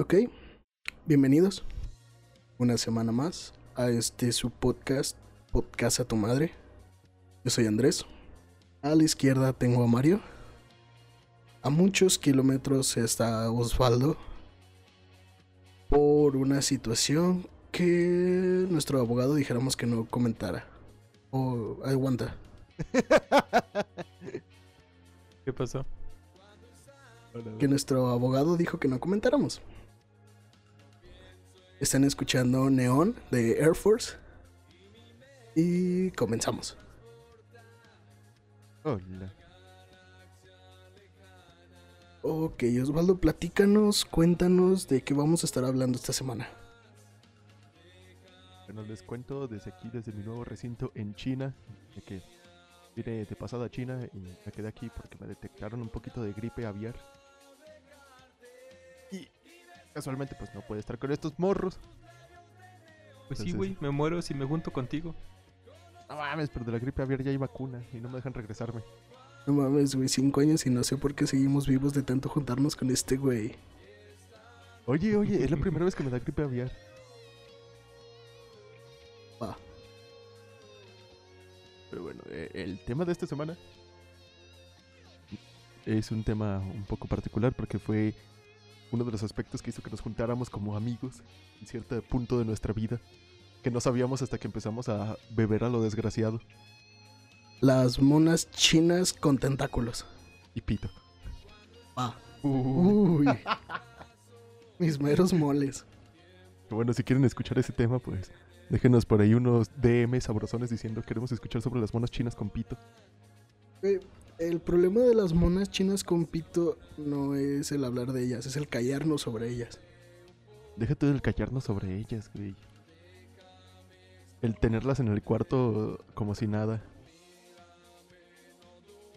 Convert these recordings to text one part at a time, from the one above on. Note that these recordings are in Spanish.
Ok, bienvenidos una semana más a este su podcast, Podcast a tu madre. Yo soy Andrés. A la izquierda tengo a Mario. A muchos kilómetros está Osvaldo por una situación que nuestro abogado dijéramos que no comentara. O aguanta. ¿Qué pasó? Que nuestro abogado dijo que no comentáramos. Están escuchando Neon de Air Force. Y comenzamos. Hola. Ok, Osvaldo, platícanos, cuéntanos de qué vamos a estar hablando esta semana. Bueno, les cuento desde aquí, desde mi nuevo recinto en China, de que vine de pasada a China y me quedé aquí porque me detectaron un poquito de gripe aviar. Casualmente pues no puede estar con estos morros. Pues sí, güey, me muero si me junto contigo. No mames, pero de la gripe aviar ya hay vacuna y no me dejan regresarme. No mames, güey, cinco años y no sé por qué seguimos vivos de tanto juntarnos con este güey. Oye, oye, es la primera vez que me da gripe aviar. Va. Pero bueno, eh, el tema de esta semana es un tema un poco particular porque fue uno de los aspectos que hizo que nos juntáramos como amigos en cierto punto de nuestra vida que no sabíamos hasta que empezamos a beber a lo desgraciado Las monas chinas con tentáculos. y pito. Va. Uh, Uy. Mis meros moles. bueno, si quieren escuchar ese tema, pues déjenos por ahí unos DM sabrosones diciendo queremos escuchar sobre las monas chinas con pito. Güey, El problema de las monas chinas con pito no es el hablar de ellas, es el callarnos sobre ellas. Déjate del callarnos sobre ellas, güey. El tenerlas en el cuarto como si nada.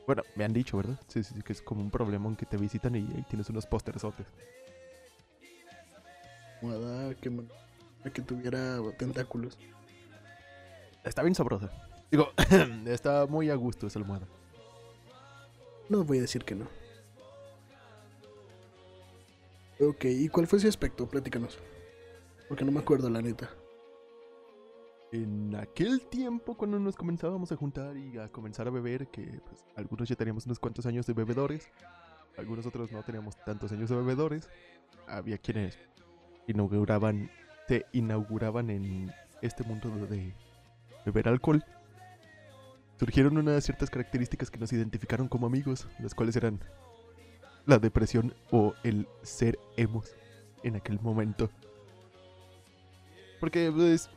Bueno, me han dicho, ¿verdad? Sí, sí, sí, que es como un problemón que te visitan y ahí tienes unos pósterzotes. Moda que, que tuviera tentáculos. Está bien sabrosa. Digo, está muy a gusto esa almohada. No voy a decir que no. Ok, ¿y cuál fue ese aspecto? Platícanos. Porque no me acuerdo, la neta. En aquel tiempo, cuando nos comenzábamos a juntar y a comenzar a beber, que pues, algunos ya teníamos unos cuantos años de bebedores, algunos otros no teníamos tantos años de bebedores, había quienes inauguraban, se inauguraban en este mundo de beber alcohol. Surgieron unas ciertas características que nos identificaron como amigos, las cuales eran la depresión o el ser emos en aquel momento. Porque pues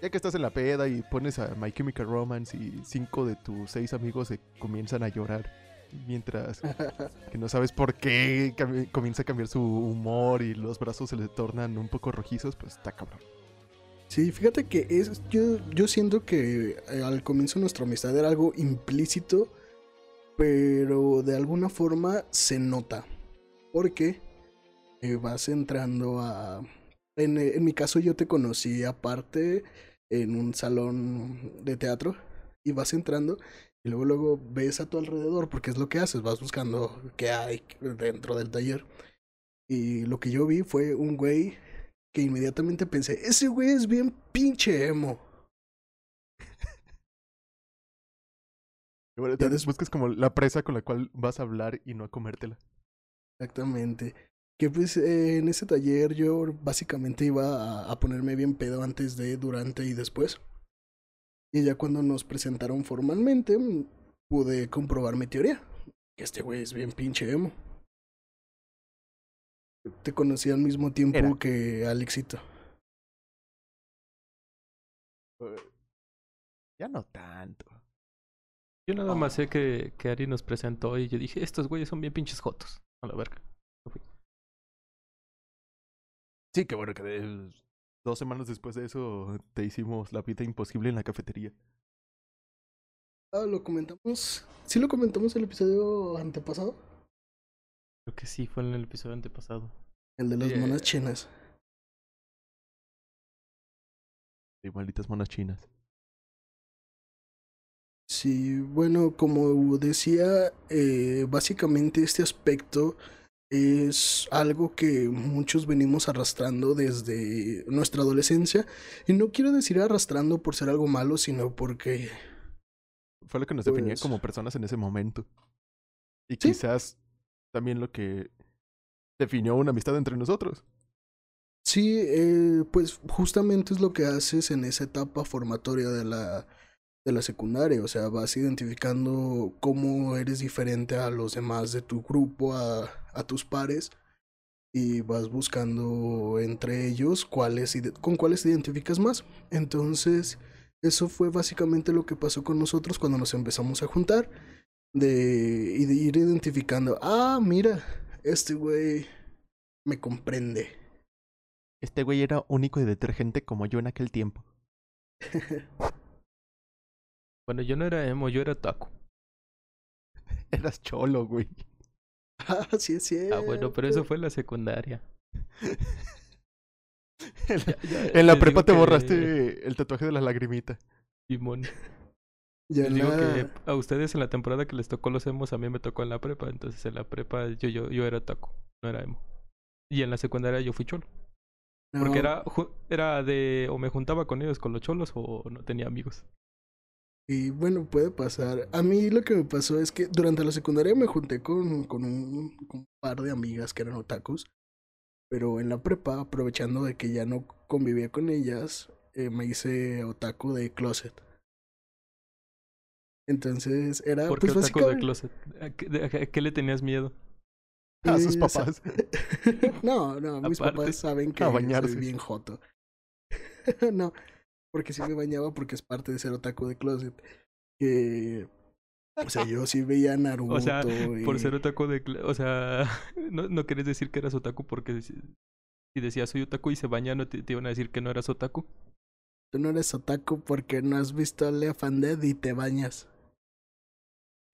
ya que estás en la peda y pones a My Chemical Romance y cinco de tus seis amigos se comienzan a llorar mientras que no sabes por qué comienza a cambiar su humor y los brazos se le tornan un poco rojizos, pues está cabrón. Sí, fíjate que es, yo, yo siento que eh, al comienzo nuestra amistad era algo implícito, pero de alguna forma se nota. Porque eh, vas entrando a... En, eh, en mi caso yo te conocí aparte en un salón de teatro y vas entrando y luego luego ves a tu alrededor porque es lo que haces, vas buscando qué hay dentro del taller. Y lo que yo vi fue un güey que inmediatamente pensé, ese güey es bien pinche emo. Bueno, te des- buscas como la presa con la cual vas a hablar y no a comértela. Exactamente. Que pues eh, en ese taller yo básicamente iba a, a ponerme bien pedo antes de, durante y después. Y ya cuando nos presentaron formalmente, pude comprobar mi teoría. Que este güey es bien pinche emo. Te conocí al mismo tiempo Era. que Alexito. Ya no tanto. Yo nada más sé que, que Ari nos presentó y yo dije, estos güeyes son bien pinches jotos. A la verga. Sí, que bueno que de- dos semanas después de eso te hicimos la vida imposible en la cafetería. Ah, lo comentamos. Sí lo comentamos el episodio antepasado. Creo que sí, fue en el episodio antepasado. El de las Yeah. monas chinas. Y malditas monas chinas. Sí, bueno, como decía, eh, básicamente este aspecto es algo que muchos venimos arrastrando desde nuestra adolescencia. Y no quiero decir arrastrando por ser algo malo, sino porque Fue lo que nos definía Pues- como personas en ese momento. Y Sí. quizás también lo que definió una amistad entre nosotros. Sí, eh, pues justamente es lo que haces en esa etapa formatoria de la, de la secundaria, o sea, vas identificando cómo eres diferente a los demás de tu grupo, a, a tus pares, y vas buscando entre ellos cuáles, con cuáles te identificas más. Entonces, eso fue básicamente lo que pasó con nosotros cuando nos empezamos a juntar, de, y de ir identificando, ah, mira, este güey me comprende. Este güey era único y detergente como yo en aquel tiempo. Bueno, yo no era emo, yo era taco. Eras cholo, güey. Ah, sí es cierto. Ah, bueno, pero eso fue en la secundaria. En la, Ya- ya en la les prepa te que- borraste el tatuaje de la lagrimita. Simón. Ya Les digo la- que a ustedes en la temporada que les tocó los emos, a mí me tocó en la prepa. Entonces en la prepa yo, yo, yo era taco, no era emo. Y en la secundaria yo fui cholo. Porque era, era de o me juntaba con ellos, con los cholos, o no tenía amigos. Y bueno, puede pasar. A mí lo que me pasó es que durante la secundaria me junté con, con, un, con un par de amigas que eran otakus. Pero en la prepa, aprovechando de que ya no convivía con ellas, eh, me hice otaku de closet. Entonces era ¿Por qué pues otaku de closet? ¿A qué, de- a qué le tenías miedo? A sus Eh, papás. no, no, mis Aparte, papás saben que a soy bien joto. no, porque sí me bañaba porque es parte de ser otaku de closet. Que, o sea, yo sí veía Naruto O sea, por ser otaku de... cl- O sea, no, no querés decir que eras otaku porque si, si decías soy otaku y se baña, no te, te iban a decir que no eras otaku. Tú no eres otaku porque no has visto Left 4 Dead y te bañas.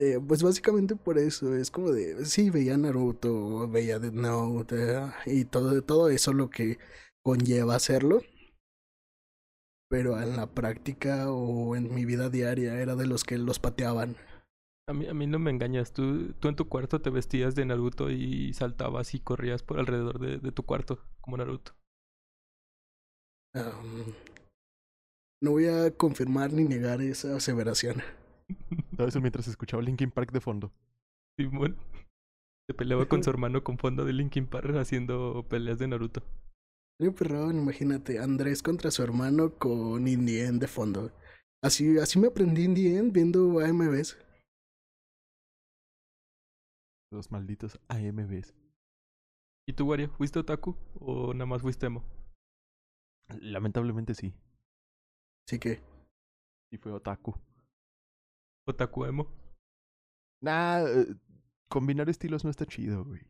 Eh, pues básicamente por eso, es como de, sí, veía Naruto, veía Death Note eh, y todo, todo eso lo que conlleva hacerlo. Pero en la práctica o en mi vida diaria era de los que los pateaban. A mí, a mí no me engañas. Tú, tú en tu cuarto te vestías de Naruto y saltabas y corrías por alrededor de, de tu cuarto como Naruto. No voy a confirmar ni negar esa aseveración. Todo eso mientras escuchaba Linkin Park de fondo. Simón. Se peleaba con su hermano con fondo de Linkin Park haciendo peleas de Naruto. Perrón, imagínate, Andrés contra su hermano con Indien de fondo. Así, así me aprendí Indien viendo AMVs. Los malditos AMBs. ¿Y tú, Wario, fuiste otaku o nada más fuiste emo? Lamentablemente sí. Así que, Y fue otaku. Otaku emo. Nah, eh, combinar estilos no está chido, güey.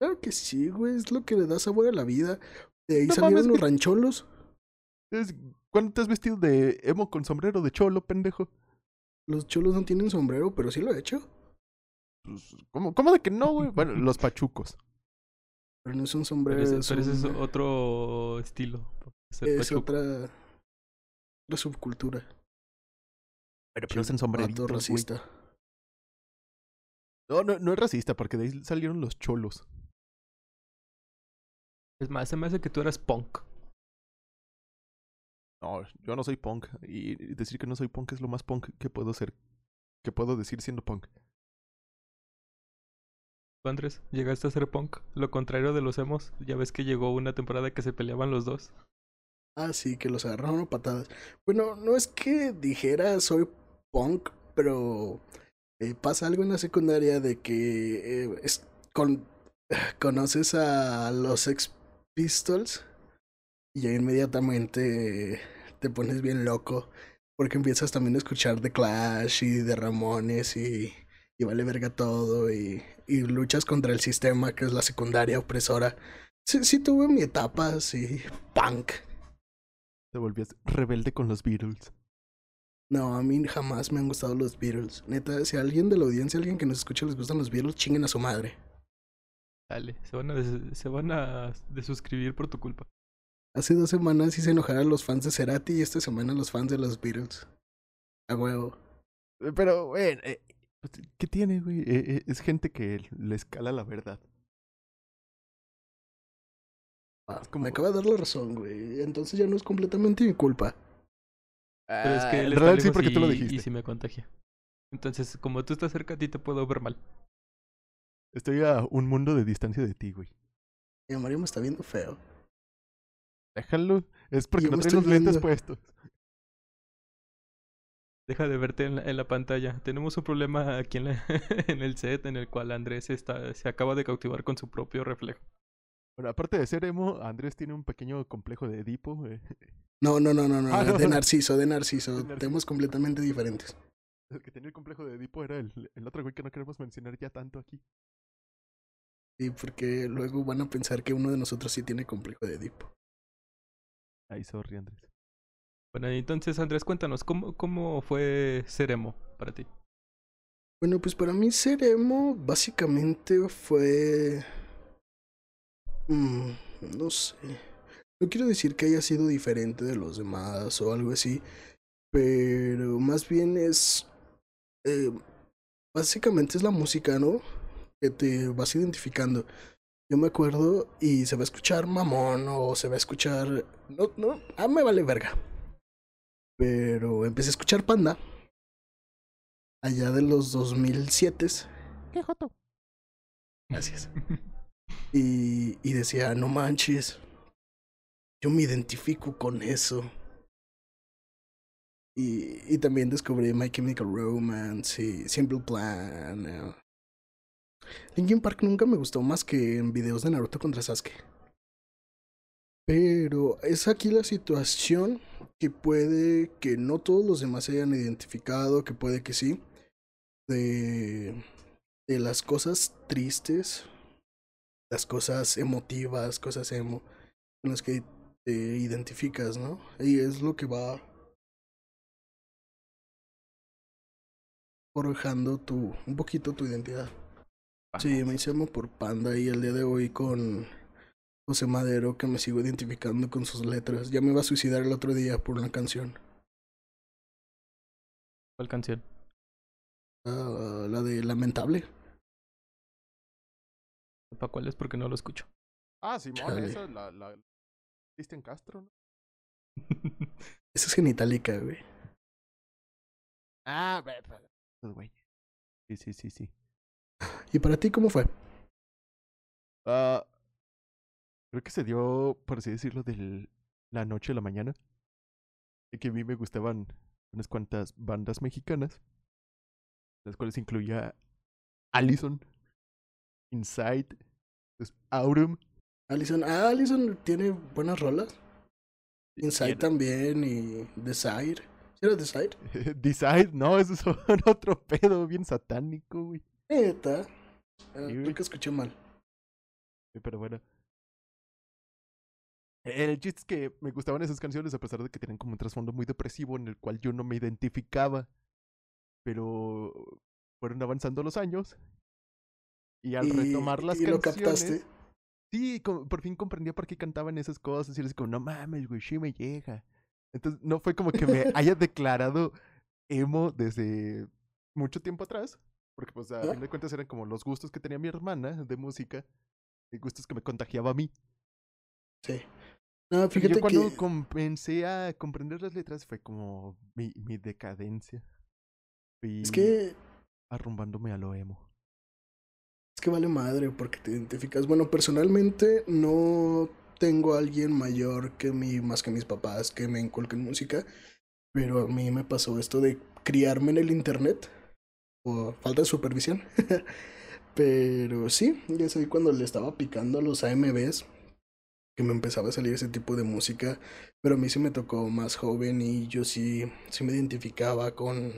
claro que sí, güey, es lo que le da sabor a la vida. De ahí No salieron mames, los rancholos. Es- ¿Cuándo te has vestido de emo con sombrero de cholo, pendejo? Los cholos no tienen sombrero, pero sí lo he hecho. Pues, ¿Cómo, ¿Cómo de que no, güey? Bueno, los pachucos. Pero no es un sombrero, Pero ese, es, pero ese es un- otro estilo. Es pachuco. otra, otra subcultura. Pero, usan sombreritos, racista. No, no, no es racista, porque de ahí salieron los cholos. Es más, se me hace que tú eras punk. No, yo no soy punk. Y decir que no soy punk es lo más punk que puedo ser. Que puedo decir siendo punk. ¿Tú, Andrés, llegaste a ser punk. Lo contrario de los emos. Ya ves que llegó una temporada que se peleaban los dos. Ah, sí, que los agarraron a patadas. Bueno, no es que dijera soy punk, pero eh, pasa algo en la secundaria de que eh, es con, conoces a los Sex Pistols y inmediatamente te pones bien loco porque empiezas también a escuchar The Clash y de Ramones y, y vale verga todo y, y luchas contra el sistema que es la secundaria opresora. Sí tuve mi etapa así, punk. Te volvías rebelde con los Beatles. No, a mí jamás me han gustado los Beatles. Neta, si a alguien de la audiencia, alguien que nos escucha les gustan los Beatles, chinguen a su madre. Dale, se van a, des- se van a desuscribir por tu culpa. Hace dos semanas hice enojar a los fans de Cerati y esta semana a los fans de los Beatles. A huevo. Pero, güey, eh, pues, ¿qué tiene, güey? Eh, eh, es gente que le escala la verdad. Ah, Es como- Me acaba de dar la razón, güey. Entonces ya no es completamente mi culpa. Pero es que Ah, él en está realidad sí, porque tú lo dijiste. Y si me contagia. Entonces, como tú estás cerca, a ti te puedo ver mal. Estoy a un mundo de distancia de ti, güey. Y Mario me está viendo feo. Déjalo. Es porque Yo no me traes estoy los lentes viendo. puestos. Deja de verte en la, en la pantalla. Tenemos un problema aquí en, la- en el set en el cual Andrés está, se acaba de cautivar con su propio reflejo. Bueno, aparte de ser emo, Andrés tiene un pequeño complejo de Edipo. eh, No, no, no, no, no. Ah, no, de no. Narciso, de Narciso. De Narciso. Temas completamente diferentes. El que tenía el complejo de Edipo era el, el otro güey que no queremos mencionar ya tanto aquí. Sí, porque luego van a pensar que uno de nosotros sí tiene complejo de Edipo. Ay, sorry, Andrés. Bueno, entonces Andrés, cuéntanos, ¿cómo, cómo fue ser emo para ti? Bueno, pues para mí ser emo básicamente fue... Mm, no sé. No quiero decir que haya sido diferente de los demás o algo así, pero más bien es... eh, básicamente es la música, ¿no? Que te vas identificando. Yo me acuerdo y se va a escuchar mamón o se va a escuchar... No, no, ah, me vale verga. Pero empecé a escuchar Panda allá de los 2007. ¡Qué joto! Gracias. Y, y decía, no manches, yo me identifico con eso. Y, y también descubrí My Chemical Romance y Simple Plan. eh. Linkin Park nunca me gustó más que en videos de Naruto contra Sasuke. Pero es aquí la situación que puede que no todos los demás se hayan identificado, que puede que sí. De, de las cosas tristes, las cosas emotivas, cosas emo, con las que te identificas, ¿no? Y es lo que va forjando tu, un poquito tu identidad. Sí, me hice emo por Panda y el día de hoy con José Madero, que me sigo identificando con sus letras. Ya me iba a suicidar el otro día por una canción. ¿Cuál canción? Ah, la de Lamentable. ¿Para cuál es? Porque no lo escucho. Ah, Simón, esa, la, la... Cristian Castro, ¿no? Esa es genitálica, güey. Ah, güey. Sí, sí, sí, sí. ¿Y para ti cómo fue? Ah, creo que se dio, por así decirlo, de la noche a la mañana. Y que a mí me gustaban unas cuantas bandas mexicanas, las cuales incluía Allison, Inside, pues, Aurum. Allison, ah, Allison tiene buenas rolas. Inside Tiene- también y Desire. ¿Sí era Desire? Decide, no, eso es otro pedo bien satánico, güey. Neta. Ah, Sí, creo que escuché mal. Sí, Pero bueno. El chiste es que me gustaban esas canciones a pesar de que tenían como un trasfondo muy depresivo en el cual yo no me identificaba. Pero fueron avanzando los años. Y al Y- retomar las y lo canciones. captaste. Sí, por fin comprendía por qué cantaban esas cosas. Y era así como, no mames, güey, sí me llega. Entonces, no fue como que me haya declarado emo desde mucho tiempo atrás. Porque, pues, a Ah. fin de cuentas eran como los gustos que tenía mi hermana de música. Y gustos que me contagiaba a mí. Sí. No, Y fíjate yo cuando que. comencé a comprender las letras fue como mi, mi decadencia. Fui Es que. arrumbándome a lo emo. Que vale madre porque te identificas. Bueno, personalmente no tengo a alguien mayor que mí, más que mis papás, que me inculquen música. Pero a mí me pasó esto de criarme en el internet. O falta de supervisión. pero sí, ya sé cuando le estaba picando a los AMVs. Que me empezaba a salir ese tipo de música. Pero a mí sí me tocó más joven y yo sí, sí me identificaba con.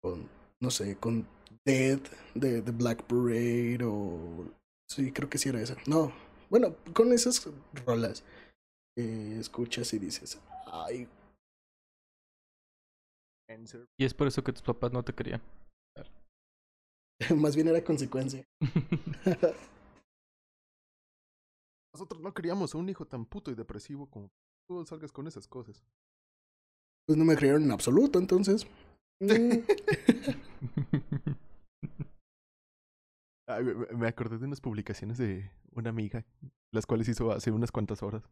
con. no sé, con Dead de, de Black Parade o... Sí, creo que sí era esa. No, bueno, con esas rolas que escuchas y dices, ay, y es por eso que tus papás no te querían. más bien era consecuencia. Nosotros no queríamos a un hijo tan puto y depresivo como tú salgas con esas cosas. Pues no me creyeron en absoluto, entonces. Ay, me- acordé de unas publicaciones de una amiga las cuales hizo hace unas cuantas horas,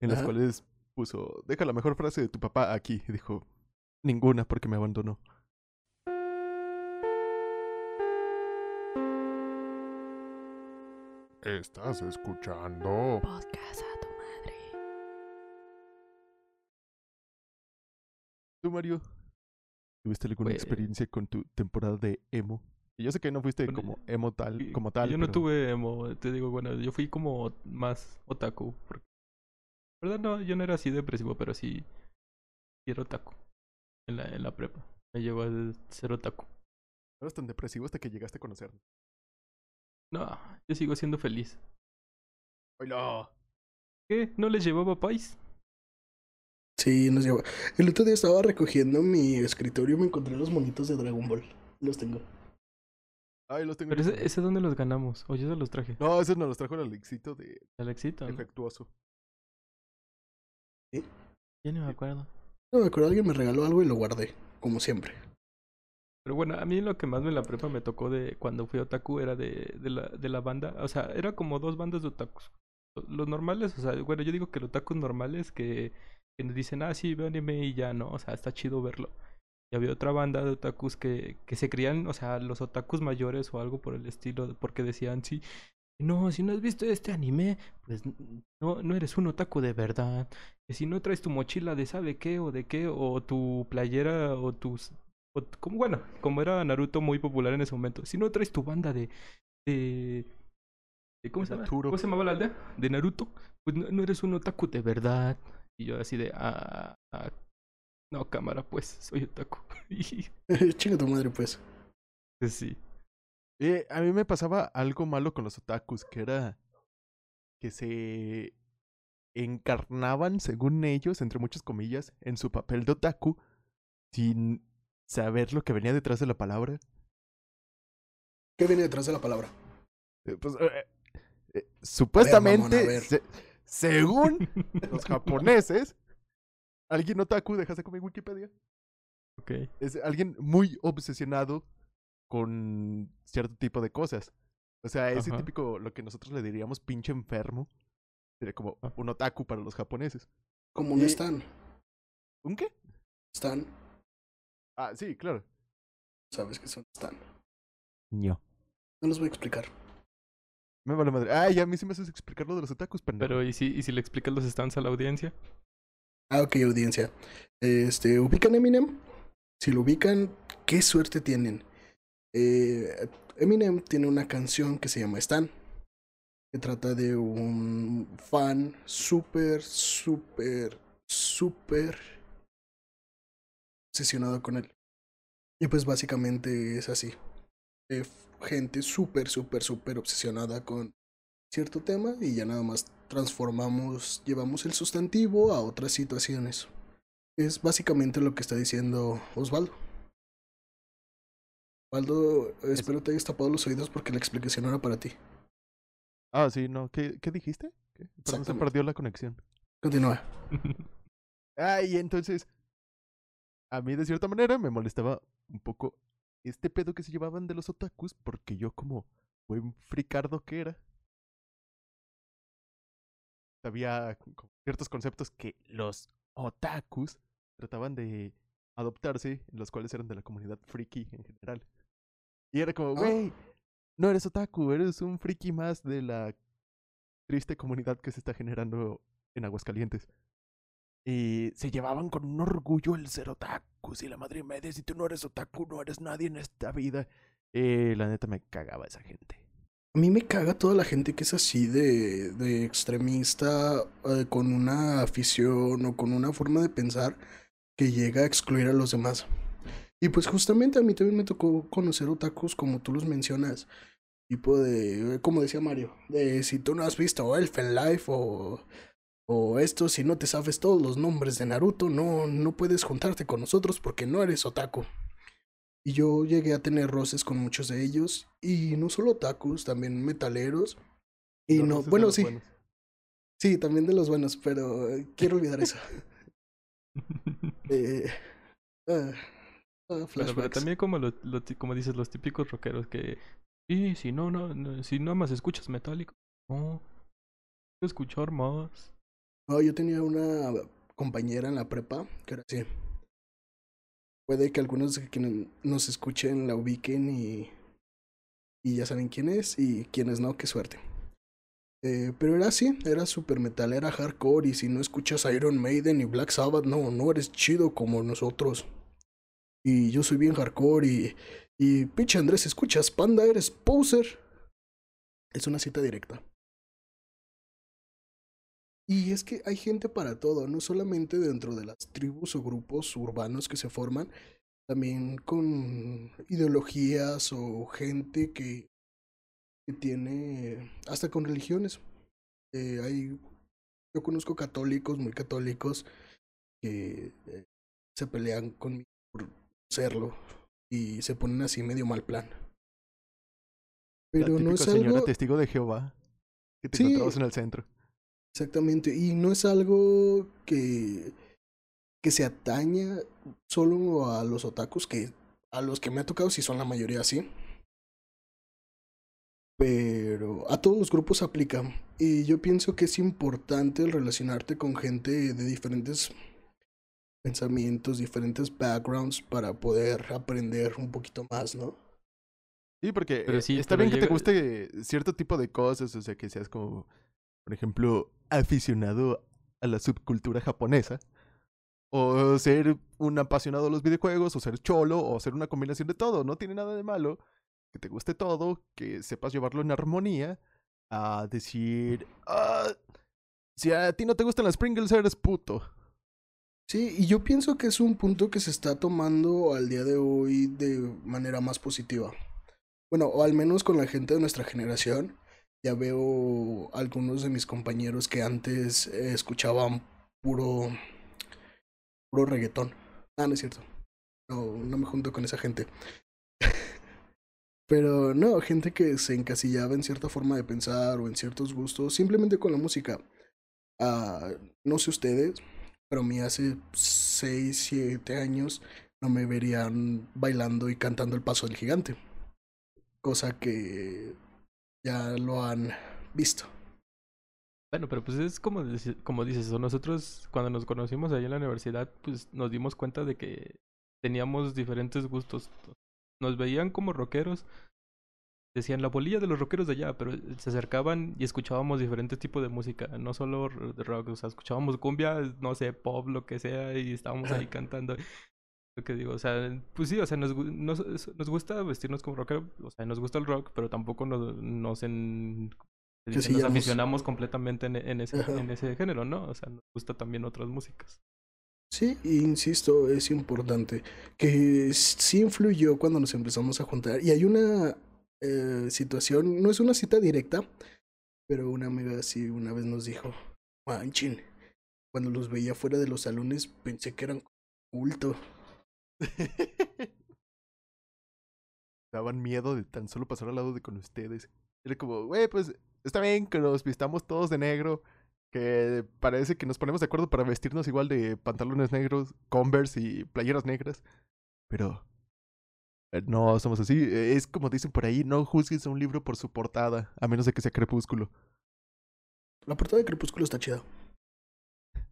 en las Ajá. cuales puso, deja la mejor frase de tu papá aquí. Y dijo, ninguna porque me abandonó. Estás escuchando. Podcast a tu madre. ¿Tú, Mario? ¿Tuviste alguna Pues- experiencia con tu temporada de emo? Y yo sé que no fuiste Bueno, como emo tal, como tal. Yo no pero- tuve emo, te digo, bueno, yo fui como más otaku. Porque... ¿Verdad? No, yo no era así depresivo, pero sí, sí era otaku. En la, en la prepa. Me llevó a ser otaku. No eras tan depresivo hasta que llegaste a conocernos. No, yo sigo siendo feliz. ¡Hola! ¿Qué? ¿No les llevaba pais? Sí, nos lleva. El otro día estaba recogiendo mi escritorio y me encontré los monitos de Dragon Ball. Los tengo. Ay, los tengo. Pero ese, ese dónde los ganamos. O yo se los traje. No, esos nos los trajo el Alexito de Alexito, ¿no? Efectuoso. Ya no me acuerdo. No me acuerdo, alguien me regaló algo y lo guardé, como siempre. Pero bueno, a mí lo que más en la prepa me tocó de cuando fui otaku era de, de, la, de la banda. O sea, era como dos bandas de otakus. Lo- Los normales, o sea, bueno, yo digo que los otakus normales que, que nos dicen, ah, sí, veo anime y ya, ¿no? O sea, está chido verlo. Y había otra banda de otakus que, que se creían, o sea, los otakus mayores o algo por el estilo, porque decían, sí, no, si no has visto este anime, pues no, no eres un otaku de verdad. Que si no traes tu mochila de sabe qué o de qué, o tu playera o tus o t- como, bueno, como era Naruto muy popular en ese momento, si no traes tu banda de. de, ¿Cómo se llama? ¿Cómo se llamaba la aldea? De Naruto, pues no, no eres un otaku de verdad. Y yo así de. Ah, ah, no, cámara, pues, soy otaku. Chinga tu madre, pues. sí. Eh, a mí me pasaba algo malo con los otakus, que era que se encarnaban, según ellos, entre muchas comillas, en su papel de otaku, sin saber lo que venía detrás de la palabra. ¿Qué viene detrás de la palabra? Eh, Pues, eh, eh, supuestamente, mamón, a ver. se- según los japoneses, alguien otaku, dejaste con mi Wikipedia, Ok. es alguien muy obsesionado con cierto tipo de cosas. O sea, ese Ajá. típico, lo que nosotros le diríamos pinche enfermo, sería como Ah. un otaku para los japoneses. Como un Stan. ¿Un qué? Stan. Ah, sí, claro. Sabes que son Stan. No. No los voy a explicar. Me vale madre. Ay, a mí sí me haces explicar lo de los otakus, pendejo. Pero, ¿y si, ¿y si le explicas los stands a la audiencia? Ah, ok, audiencia. Este, ¿ubican Eminem? Si lo ubican, qué suerte tienen. Eh, Eminem tiene una canción que se llama Stan. Que trata de un fan súper, súper, súper obsesionado con él. Y pues básicamente es así. Eh, gente súper, súper, súper obsesionada con cierto tema y ya nada más transformamos, llevamos el sustantivo a otras situaciones. Es básicamente lo que está diciendo Osvaldo. Osvaldo, espero te hayas tapado los oídos porque la explicación era para ti. Ah, sí, no. ¿Qué, qué dijiste? ¿Qué? Perdón, se perdió la conexión. Continúa. Ah, y entonces, a mí de cierta manera me molestaba un poco este pedo que se llevaban de los otakus, porque yo como buen fricardo que era, sabía co- ciertos conceptos que los otakus trataban de adoptarse, los cuales eran de la comunidad friki en general. Y era como, Ah. güey, no eres otaku, eres un friki más de la triste comunidad que se está generando en Aguascalientes. Y se llevaban con un orgullo el ser otakus y la madre media, si tú no eres otaku, no eres nadie en esta vida. Eh, la neta me cagaba esa gente. A mí me caga toda la gente que es así de, de extremista, eh, con una afición o con una forma de pensar que llega a excluir a los demás. Y pues justamente a mí también me tocó conocer otakus como tú los mencionas. Tipo de, como decía Mario, de si tú no has visto Elfen Life o, o esto, si no te sabes todos los nombres de Naruto, no, no puedes juntarte con nosotros porque no eres otaku. Y yo llegué a tener roces con muchos de ellos, y no solo otakus, también metaleros. Y no, bueno, sí, buenos. sí, también de los buenos, pero eh, quiero olvidar eso. Eh, ah, ah, Pero, también como, lo, como dices, los típicos rockeros que... Y si no, no, no, si no más escuchas metálico. No. escuchar más. No, yo tenía una compañera en la prepa que era así. Puede que algunos de quienes nos escuchen la ubiquen y, y ya saben quién es y quienes no, qué suerte. Eh, pero era así, era super metal, era hardcore y si no escuchas Iron Maiden y Black Sabbath, no, no eres chido como nosotros. Y yo soy bien hardcore y, y pinche Andrés, escuchas Panda, eres poser. Es una cita directa. Y es que hay gente para todo, no solamente dentro de las tribus o grupos urbanos que se forman, también con ideologías o gente que, que tiene, hasta con religiones. Eh, hay, yo conozco católicos, muy católicos, que eh, se pelean conmigo por serlo y se ponen así medio mal plan. Pero La no es señora algo... testigo de Jehová que te Sí. encontrabas en el centro. Exactamente, y no es algo que, que se ataña solo a los otakus, que a los que me ha tocado sí son la mayoría así. Pero a todos los grupos aplica. Y yo pienso que es importante el relacionarte con gente de diferentes pensamientos, diferentes backgrounds para poder aprender un poquito más, ¿no? Sí, porque eh, sí, está bien que te guste cierto tipo de cosas, o sea, que seas como, por ejemplo, aficionado a la subcultura japonesa, o ser un apasionado de los videojuegos, o ser cholo, o ser una combinación de todo. No tiene nada de malo que te guste todo, que sepas llevarlo en armonía, a decir, "Ah, si a ti no te gustan las Pringles, eres puto. Sí, y yo pienso que es un punto que se está tomando al día de hoy de manera más positiva. Bueno, o al menos con la gente de nuestra generación. Ya veo algunos de mis compañeros que antes eh, escuchaban puro puro reggaetón. Ah, no es cierto. No, no me junto con esa gente. Pero no, gente que se encasillaba en cierta forma de pensar o en ciertos gustos, simplemente con la música. Ah, no sé ustedes, pero a mí hace 6, 7 años no me verían bailando y cantando el paso del gigante. Cosa que ya lo han visto. Bueno, pero pues es como, como dices, nosotros cuando nos conocimos ahí en la universidad, pues nos dimos cuenta de que teníamos diferentes gustos. Nos veían como rockeros, decían la bolilla de los rockeros de allá, pero se acercaban y escuchábamos diferentes tipos de música, no solo rock, o sea, escuchábamos cumbia, no sé, pop, lo que sea, y estábamos ahí cantando. Lo que digo, o sea, pues sí, o sea, nos, nos, nos gusta vestirnos como rockero, o sea, nos gusta el rock, pero tampoco nos, nos, en, se dice, nos aficionamos completamente en, en ese, Ajá. en ese género, ¿no? O sea, nos gusta también otras músicas. Sí, insisto, es importante. Que sí influyó cuando nos empezamos a juntar. Y hay una eh, situación, no es una cita directa, pero una amiga sí una vez nos dijo, manchin, cuando los veía fuera de los salones pensé que eran culto. Daban miedo de tan solo pasar al lado de con ustedes. Era como, güey, pues está bien que nos vistamos todos de negro, que parece que nos ponemos de acuerdo para vestirnos igual de pantalones negros, Converse y playeras negras, pero eh, no somos así. Eh, Es como dicen por ahí, no juzgues a un libro por su portada, a menos de que sea crepúsculo. La portada de Crepúsculo está chida.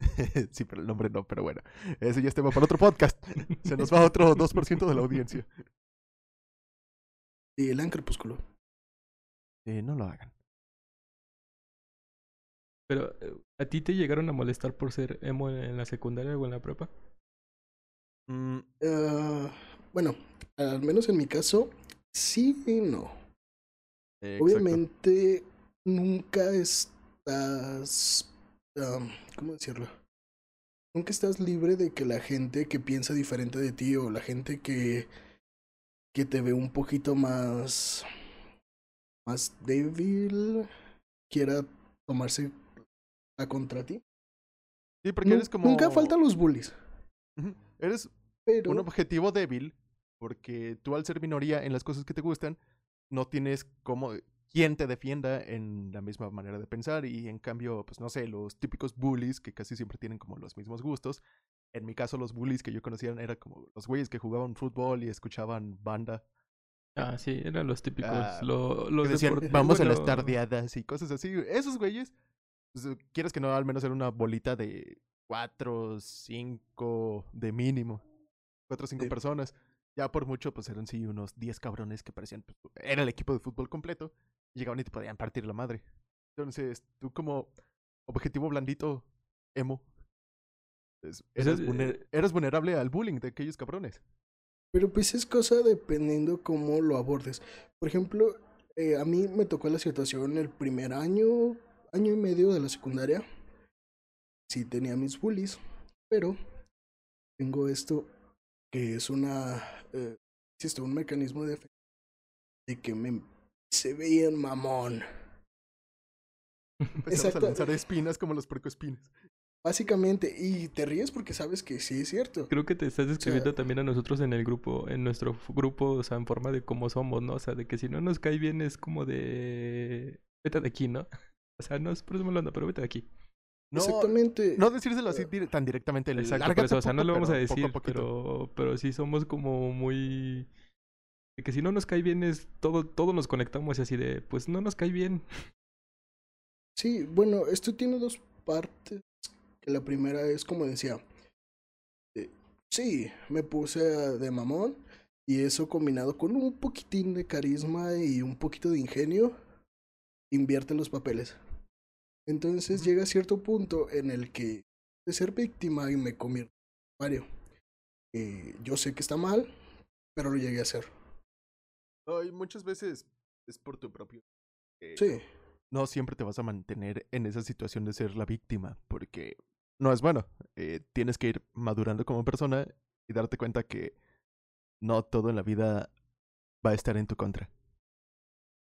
sí, pero el nombre no, pero bueno. Ese ya es tema para otro podcast. Se nos va otro 2% de la audiencia. Y lean Crepúsculo. Eh, no lo hagan. Pero, eh, ¿a ti te llegaron a molestar por ser emo en, la secundaria o en la prepa? Mm, Ah, bueno, al menos en mi caso, sí y no. eh. Obviamente nunca estás, ¿cómo decirlo? Nunca estás libre de que la gente que piensa diferente de ti o la gente que, que te ve un poquito más, más débil quiera tomarse a contra ti. Sí, porque eres como... Nunca faltan los bullies. Eres pero un objetivo débil porque tú al ser minoría en las cosas que te gustan no tienes como quien te defienda en la misma manera de pensar y en cambio pues no sé los típicos bullies que casi siempre tienen como los mismos gustos en mi caso los bullies que yo conocía eran como los güeyes que jugaban fútbol y escuchaban banda Ah, sí, eran los típicos. Ah, lo- que los decían vamos a las tardeadas y cosas así esos güeyes pues, quieres que no, al menos era una bolita de cuatro, cinco de mínimo. Cuatro o cinco Sí. personas. Ya por mucho, pues eran sí unos 10 cabrones que parecían. pues, era el equipo de fútbol completo. Llegaban y te podían partir la madre. Entonces, tú como objetivo blandito, emo. pues, Pues eras, es- vulner- eh, eras vulnerable al bullying de aquellos cabrones. Pero pues es cosa dependiendo cómo lo abordes. Por ejemplo, eh, a mí me tocó la situación el primer año, año y medio de la secundaria. Sí tenía mis bullies, pero tengo esto que es una, eh, existe un mecanismo de defensa de que me se veían mamón. Empezabas Exacto. a lanzar espinas como los puercoespinas. Básicamente, y te ríes porque sabes que sí es cierto. Creo que te estás describiendo también a nosotros en el grupo, en nuestro grupo, o sea, en forma de cómo somos, ¿no? O sea, de que si no nos cae bien es como de... Vete de aquí, ¿no? O sea, no es por eso onda, pero vete de aquí. No, Exactamente. no decírselo así tan directamente. el Exacto, eso, o sea, no lo vamos a decir, pero, pero sí somos como muy... De que si no nos cae bien es todo, todo nos conectamos y así de, pues no nos cae bien. Sí, bueno, esto tiene dos partes. Que la primera es como decía. eh, sí, me puse de mamón. Y eso combinado con un poquitín de carisma y un poquito de ingenio, invierte los papeles. Entonces llega a cierto punto en el que de ser víctima y me convierto en Mario. Eh, yo sé que está mal, pero lo llegué a hacer. Ay, muchas veces es por tu propio. eh, Sí, No siempre te vas a mantener en esa situación de ser la víctima, porque no es bueno. Eh, tienes que ir madurando como persona y darte cuenta que no todo en la vida va a estar en tu contra.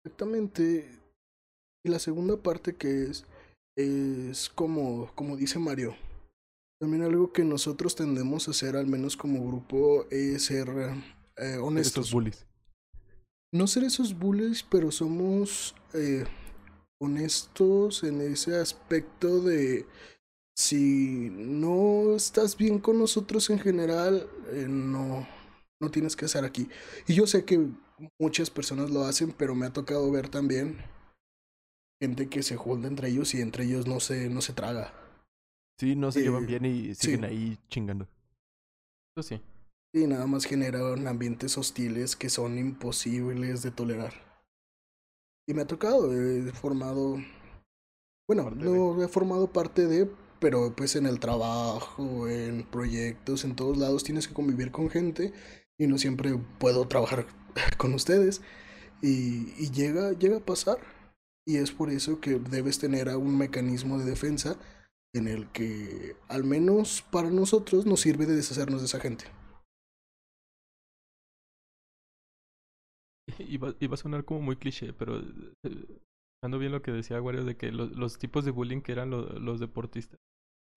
Exactamente. Y la segunda parte que es, es como, como dice Mario. También algo que nosotros tendemos a hacer, al menos como grupo, es ser eh, honestos. esos bullies. No ser esos bullies, pero somos eh, honestos en ese aspecto de si no estás bien con nosotros en general, eh, no, no tienes que estar aquí. Y yo sé que muchas personas lo hacen, pero me ha tocado ver también gente que se junta entre ellos y entre ellos no se, no se traga. Sí, no se llevan Eh, bien y siguen sí. ahí chingando. Eso sí. Y nada más generan ambientes hostiles que son imposibles de tolerar. Y me ha tocado, he formado, bueno, no he formado parte de, pero pues en el trabajo, en proyectos, en todos lados tienes que convivir con gente y no siempre puedo trabajar con ustedes. Y, y llega, llega a pasar. Y es por eso que debes tener un mecanismo de defensa en el que, al menos para nosotros, nos sirve de deshacernos de esa gente. Y va a sonar como muy cliché, pero eh, ando bien lo que decía Wario de que lo- los tipos de bullying que eran lo- los deportistas.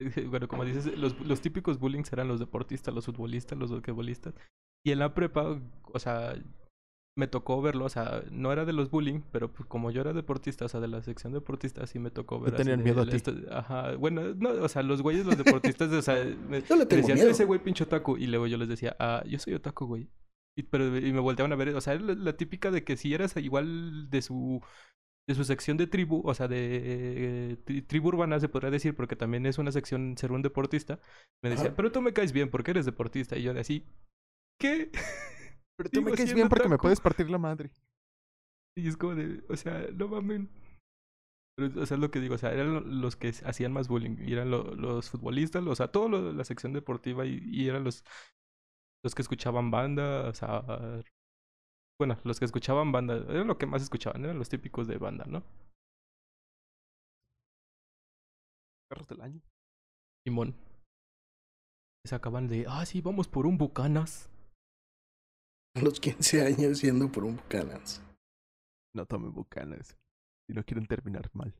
Bueno, como dices, los, los típicos bullying eran los deportistas, los futbolistas, los basquetbolistas. Y en la prepa, o sea, me tocó verlo, o sea, no era de los bullying, pero pues como yo era deportista, o sea, de la sección deportista, sí me tocó ver. tenían de- miedo a ti. ajá, bueno, no, o sea, los güeyes, los deportistas, o sea, me, Yo le me tengo decían, miedo. ese güey pinche otaku. Y luego yo les decía, ah, yo soy otaku, güey. Y, pero, y me volteaban a ver, o sea, era la, la típica de que si eras igual de su de su sección de tribu, o sea, de eh, tri- tribu urbana se podría decir, porque también es una sección ser un deportista, me decía, Ajá. pero tú me caes bien porque eres deportista. Y yo de así, ¿qué? Pero tú me caes bien porque me puedes partir la madre. Y es como de, o sea, no mamen. Pero, o sea, es lo que digo, o sea, eran lo- los que hacían más bullying, y eran lo- los futbolistas, o sea, de la sección deportiva, y, y eran los, los que escuchaban banda, o sea, bueno, los que escuchaban banda, eran lo que más escuchaban, eran los típicos de banda, ¿no? Carros del año. Simón. Se acaban de, ah, sí, vamos por un Bucanas. A los 15 años yendo por un Bucanas. No tomen bucanas. Si no quieren terminar mal.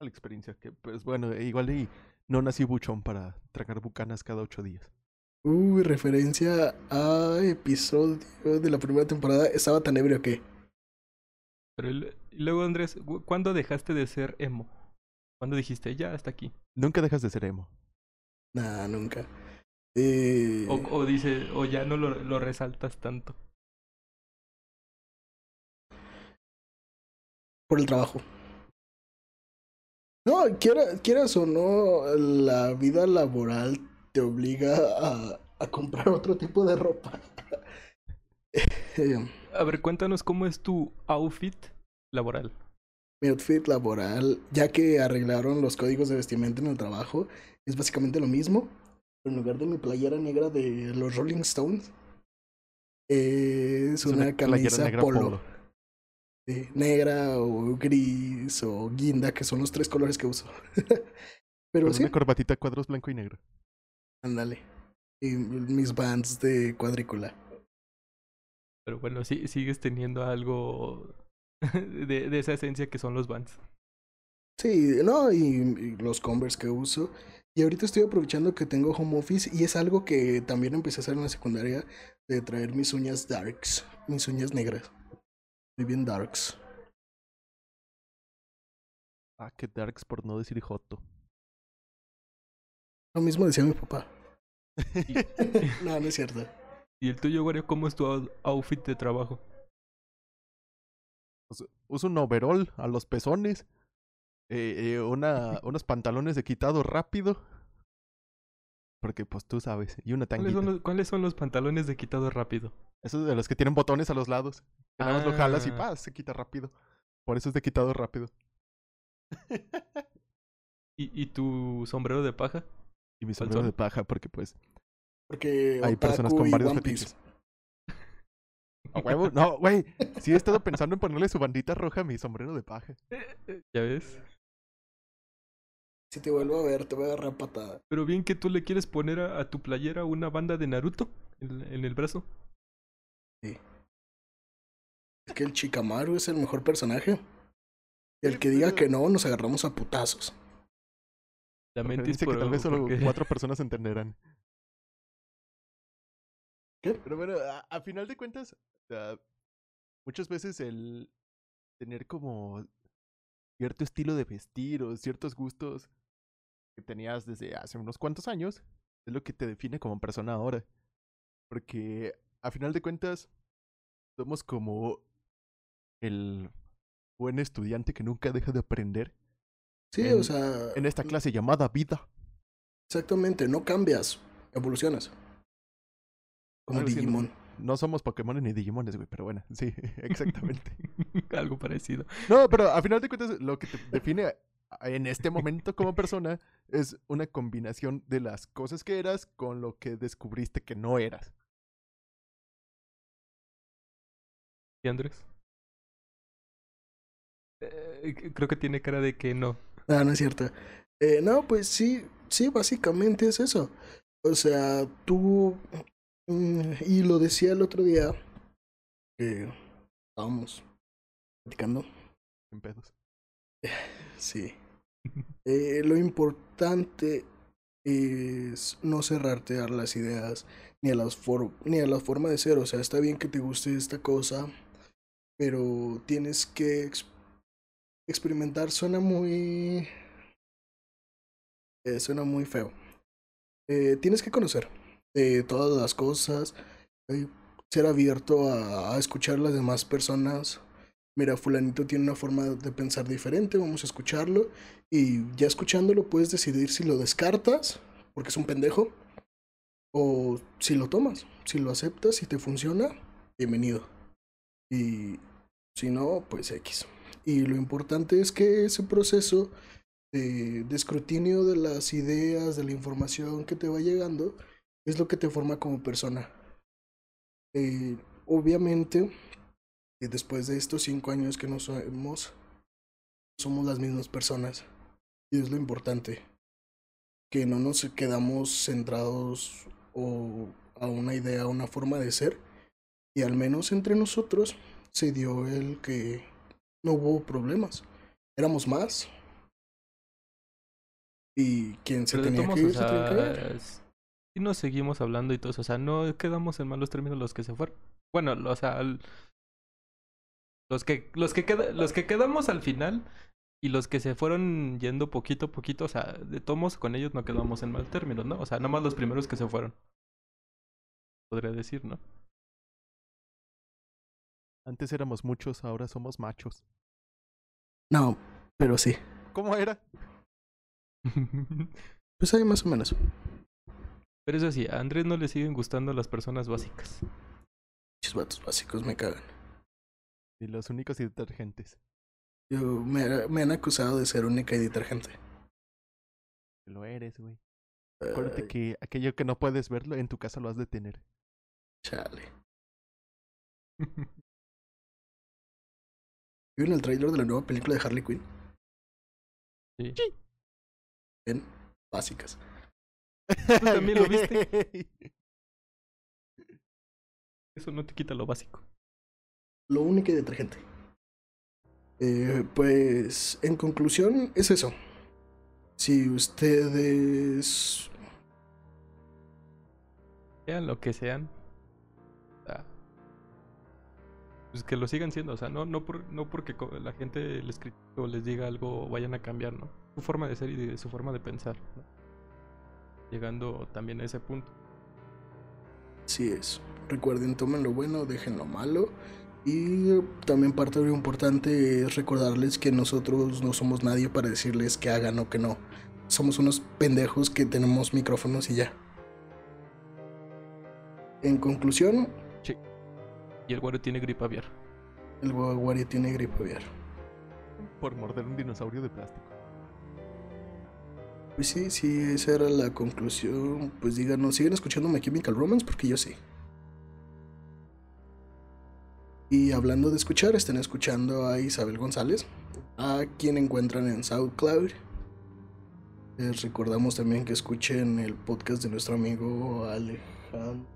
La experiencia que, pues bueno, igual y no nací buchón para tragar bucanas cada ocho días. Uy, referencia a episodio de la primera temporada. Estaba tan ebrio que. Pero el- y luego, Andrés, ¿cu- ¿cuándo dejaste de ser emo? ¿Cuándo dijiste, ya, hasta aquí? Nunca dejas de ser emo. Nah, nunca. Eh, O, o dice, o ya no lo, lo resaltas tanto. Por el trabajo. No, quiera- quieras o no, la vida laboral te obliga a, a comprar otro tipo de ropa. Eh, A ver, cuéntanos cómo es tu outfit laboral. Mi outfit laboral, ya que arreglaron los códigos de vestimenta en el trabajo, es básicamente lo mismo. En lugar de mi playera negra de los Rolling Stones, es, una, playera camisa negra polo. Negra o gris o guinda, que son los tres colores que uso. Pero Con sí, una corbatita cuadros blanco y negro. Ándale. Y mis bands de cuadrícula. Pero bueno, sí, sigues teniendo algo de, de esa esencia que son los bands. Sí, no, y, y los Converse que uso. Y ahorita estoy aprovechando que tengo home office y es algo que también empecé a hacer en la secundaria, de traer mis uñas darks, mis uñas negras. Muy bien darks. Ah, qué darks por no decir joto. Lo mismo decía mi papá. no, no es cierto. ¿Y el tuyo, Wario, cómo es tu out- outfit de trabajo? Pues, uso un overall a los pezones. eh, eh, una, unos pantalones de quitado rápido. Porque pues tú sabes. Y una ¿Cuáles tanguita. son, los, cuáles son los pantalones de quitado rápido? Esos de los que tienen botones a los lados. Que nada más lo jalas y Ah. ¡paz! se quita rápido. Por eso es de quitado rápido. ¿Y, y tu sombrero de paja? Y mi ¿Cuál sombrero de paja porque pues Porque hay personas con varios fetiches. A huevo, no, güey. Sí he estado pensando en ponerle su bandita roja a mi sombrero de paja. ¿Ya ves? Si te vuelvo a ver, te voy a agarrar patada. Pero bien que tú le quieres poner a, a tu playera una banda de Naruto en, en el brazo. Es que el Chikamaru es el mejor personaje. El Sí, que diga que no, nos agarramos a putazos. La mente Dice que tal vez solo cuatro personas entenderán. ¿Qué? Pero bueno, a, a final de cuentas, muchas veces el tener como cierto estilo de vestir o ciertos gustos que tenías desde hace unos cuantos años es lo que te define como persona ahora. Porque a final de cuentas, somos como el buen estudiante que nunca deja de aprender Sí, En- o sea. en esta clase llamada vida. Exactamente, no cambias, evolucionas. Como. Digimon. No somos Pokémon ni Digimones, güey, pero bueno, sí, exactamente. Algo parecido. No, pero a final de cuentas, lo que te define en este momento como persona es una combinación de las cosas que eras con lo que descubriste que no eras. ¿Y Andrés? Eh, creo que tiene cara de que no. Ah, no es cierto. Eh, no, pues sí, sí, básicamente es eso. O sea, tú. mm, Y lo decía el otro día. Que estábamos platicando. En pedos. Sí. Eh, lo importante es no cerrarte a las ideas ni a las for- ni a la forma de ser. O sea, está bien que te guste esta cosa, pero tienes que experimentar. Suena muy. eh, suena muy feo. Eh, tienes que conocer eh, todas las cosas, ser abierto a, a escuchar a las demás personas. Mira, fulanito tiene una forma de pensar diferente, vamos a escucharlo. Y ya escuchándolo puedes decidir si lo descartas, porque es un pendejo, o si lo tomas, si lo aceptas, si te funciona, bienvenido. Y si no, pues X. Y lo importante es que ese proceso de, escrutinio de las ideas, de la información que te va llegando, es lo que te forma como persona. Eh, obviamente, después de estos cinco años que nos hemos, somos las mismas personas. Y es lo importante. Que no nos quedamos centrados o a una idea, a una forma de ser. Y al menos entre nosotros se dio el que no hubo problemas. Éramos más. Y quien se tenía que modos, ir, o se tenía que ir. sea, s- sí nos seguimos hablando y todo eso. O sea, no quedamos en malos términos los que se fueron. Bueno, o sea, los que, los que queda, los que quedamos al final y los que se fueron yendo poquito a poquito, o sea, de tomos con ellos no quedamos en mal términos, ¿no? O sea, nomás los primeros que se fueron. Podría decir, ¿no? Antes éramos muchos, ahora somos machos. No, pero sí. ¿Cómo era? Pues ahí más o menos. Pero eso sí, a Andrés no le siguen gustando las personas básicas. Muchos vatos básicos me cagan. Y los únicos y detergentes. Yo, me, me han acusado de ser única y detergente. Lo eres, güey. Acuérdate Ay, que aquello que no puedes verlo, en tu casa lo has de tener. Chale. ¿Vieron el tráiler de la nueva película de Harley Quinn? Sí. Bien, básicas. ¿Tú también lo viste? Eso no te quita lo básico. Lo único y detergente. Eh, pues, en conclusión, es eso. Si ustedes... Sean lo que sean. Pues que lo sigan siendo. O sea, no, no, por, no porque la gente les critique o les diga algo vayan a cambiar, ¿no? Su forma de ser y de, su forma de pensar. ¿no? Llegando también a ese punto. Sí es. Recuerden, tomen lo bueno, dejen lo malo. Y también parte de lo importante es recordarles que nosotros no somos nadie para decirles que hagan o que no. Somos unos pendejos que tenemos micrófonos y ya. En conclusión, Y el güero tiene gripe aviar. el Guaguari tiene gripe aviar. Por morder un dinosaurio de plástico. Pues sí, sí, esa era la conclusión. Pues díganos, ¿siguen escuchando My Chemical Romance? Porque yo sí. Y hablando de escuchar, están escuchando a Isabel González, a quien encuentran en SoundCloud. Les recordamos también que escuchen el podcast de nuestro amigo Alejandro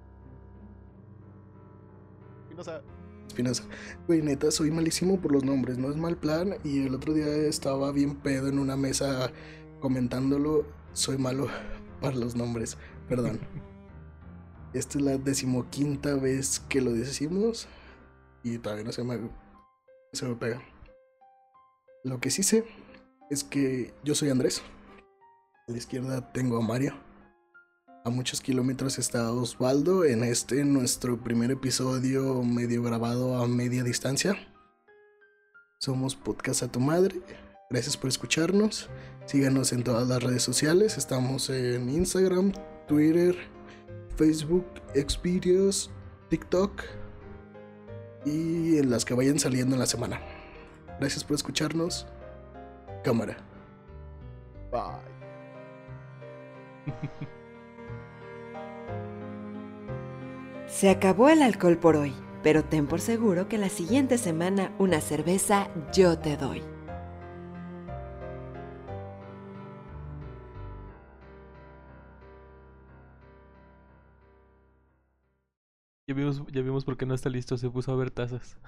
Espinosa, Espinosa. Güey, neta, soy malísimo por los nombres, no es mal plan. Y el otro día estaba bien pedo en una mesa comentándolo. Soy malo para los nombres, perdón. Esta es la decimoquinta vez que lo decimos y todavía no se me, se me pega. Lo que sí sé es que yo soy Andrés. A la izquierda tengo a Mario. A muchos kilómetros está Osvaldo en este nuestro primer episodio medio grabado a media distancia. Somos Podcast a tu madre. Gracias por escucharnos. Síganos en todas las redes sociales. Estamos en Instagram, Twitter, Facebook, Xvideos, TikTok y en las que vayan saliendo en la semana. Gracias por escucharnos. Cámara. bye. Se acabó el alcohol por hoy, pero ten por seguro que la siguiente semana una cerveza yo te doy. Ya vimos, ya vimos por qué no está listo. Se puso a ver tazas.